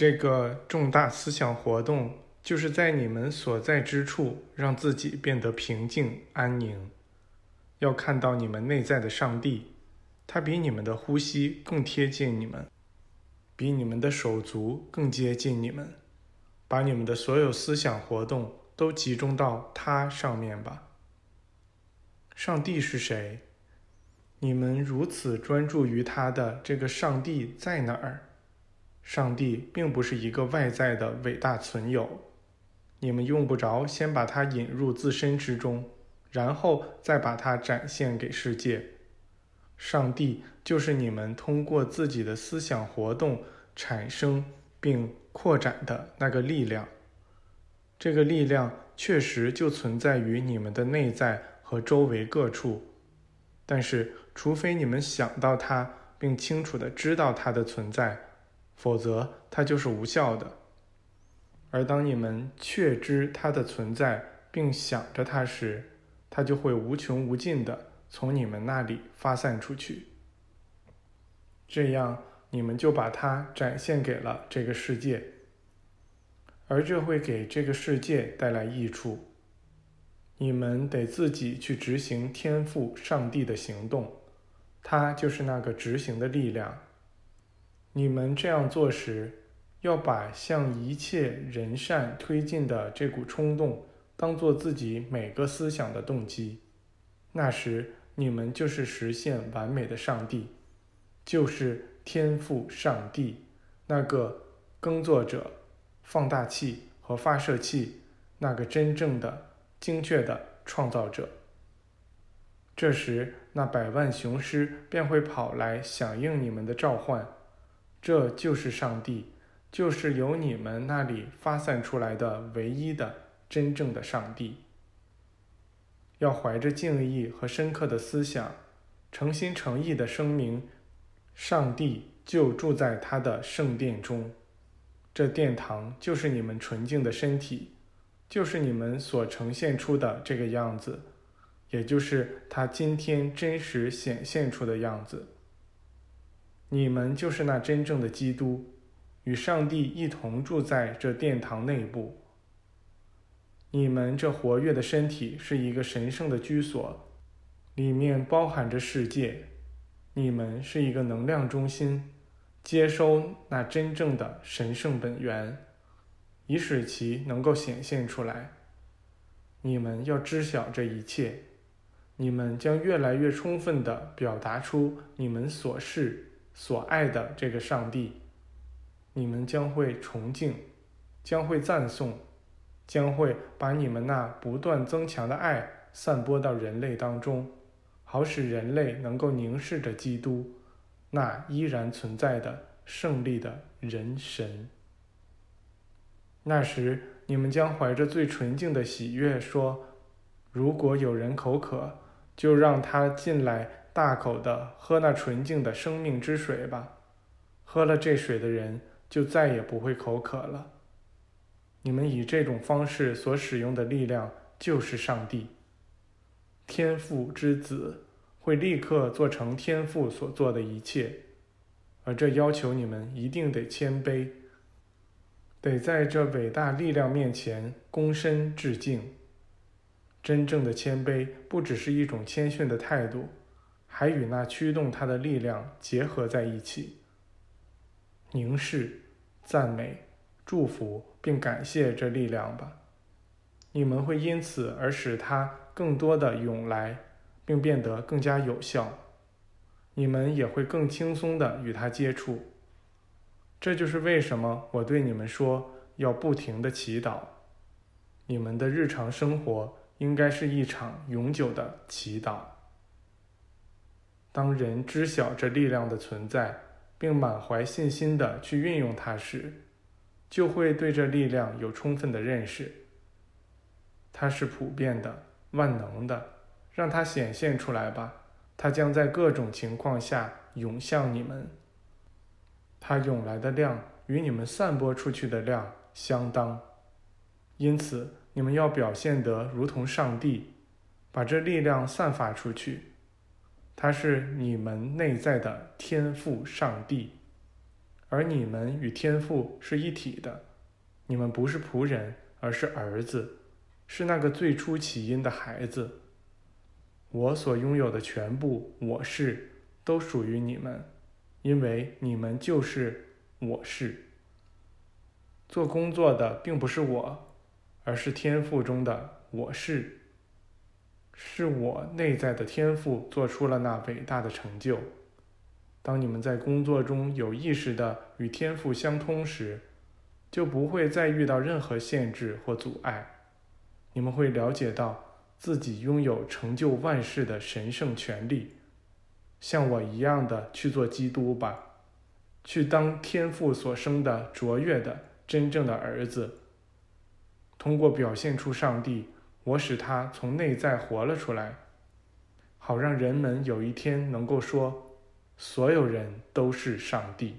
这个重大思想活动，就是在你们所在之处，让自己变得平静安宁。要看到你们内在的上帝，他比你们的呼吸更贴近你们，比你们的手足更接近你们。把你们的所有思想活动都集中到他上面吧。上帝是谁？你们如此专注于他的这个上帝在哪儿？上帝并不是一个外在的伟大存有，你们用不着先把它引入自身之中，然后再把它展现给世界。上帝就是你们通过自己的思想活动产生并扩展的那个力量。这个力量确实就存在于你们的内在和周围各处，但是除非你们想到它，并清楚地知道它的存在。否则，它就是无效的。而当你们确知它的存在，并想着它时，它就会无穷无尽的从你们那里发散出去。这样，你们就把它展现给了这个世界，而这会给这个世界带来益处。你们得自己去执行天赋上帝的行动，它就是那个执行的力量。你们这样做时，要把向一切人善推进的这股冲动当做自己每个思想的动机。那时，你们就是实现完美的上帝，就是天赋上帝，那个耕作者、放大器和发射器，那个真正的、精确的创造者。这时，那百万雄师便会跑来响应你们的召唤。这就是上帝，就是由你们那里发散出来的唯一的真正的上帝。要怀着敬意和深刻的思想，诚心诚意的声明：上帝就住在他的圣殿中。这殿堂就是你们纯净的身体，就是你们所呈现出的这个样子，也就是他今天真实显现出的样子。你们就是那真正的基督，与上帝一同住在这殿堂内部。你们这活跃的身体是一个神圣的居所，里面包含着世界。你们是一个能量中心，接收那真正的神圣本源，以使其能够显现出来。你们要知晓这一切，你们将越来越充分地表达出你们所是。所爱的这个上帝，你们将会崇敬，将会赞颂，将会把你们那不断增强的爱散播到人类当中，好使人类能够凝视着基督，那依然存在的胜利的人神。那时，你们将怀着最纯净的喜悦说：“如果有人口渴，就让他进来。”大口的喝那纯净的生命之水吧，喝了这水的人就再也不会口渴了。你们以这种方式所使用的力量就是上帝，天父之子会立刻做成天父所做的一切，而这要求你们一定得谦卑，得在这伟大力量面前躬身致敬。真正的谦卑不只是一种谦逊的态度。还与那驱动它的力量结合在一起，凝视、赞美、祝福并感谢这力量吧。你们会因此而使它更多的涌来，并变得更加有效。你们也会更轻松的与它接触。这就是为什么我对你们说要不停的祈祷。你们的日常生活应该是一场永久的祈祷。当人知晓这力量的存在，并满怀信心地去运用它时，就会对这力量有充分的认识。它是普遍的、万能的，让它显现出来吧。它将在各种情况下涌向你们。它涌来的量与你们散播出去的量相当，因此你们要表现得如同上帝，把这力量散发出去。他是你们内在的天赋上帝，而你们与天赋是一体的。你们不是仆人，而是儿子，是那个最初起因的孩子。我所拥有的全部，我是，都属于你们，因为你们就是我是。做工作的并不是我，而是天赋中的我是。是我内在的天赋做出了那伟大的成就。当你们在工作中有意识的与天赋相通时，就不会再遇到任何限制或阻碍。你们会了解到自己拥有成就万事的神圣权利。像我一样的去做基督吧，去当天赋所生的卓越的。真正的儿子，通过表现出上帝，我使他从内在活了出来，好让人们有一天能够说，所有人都是上帝。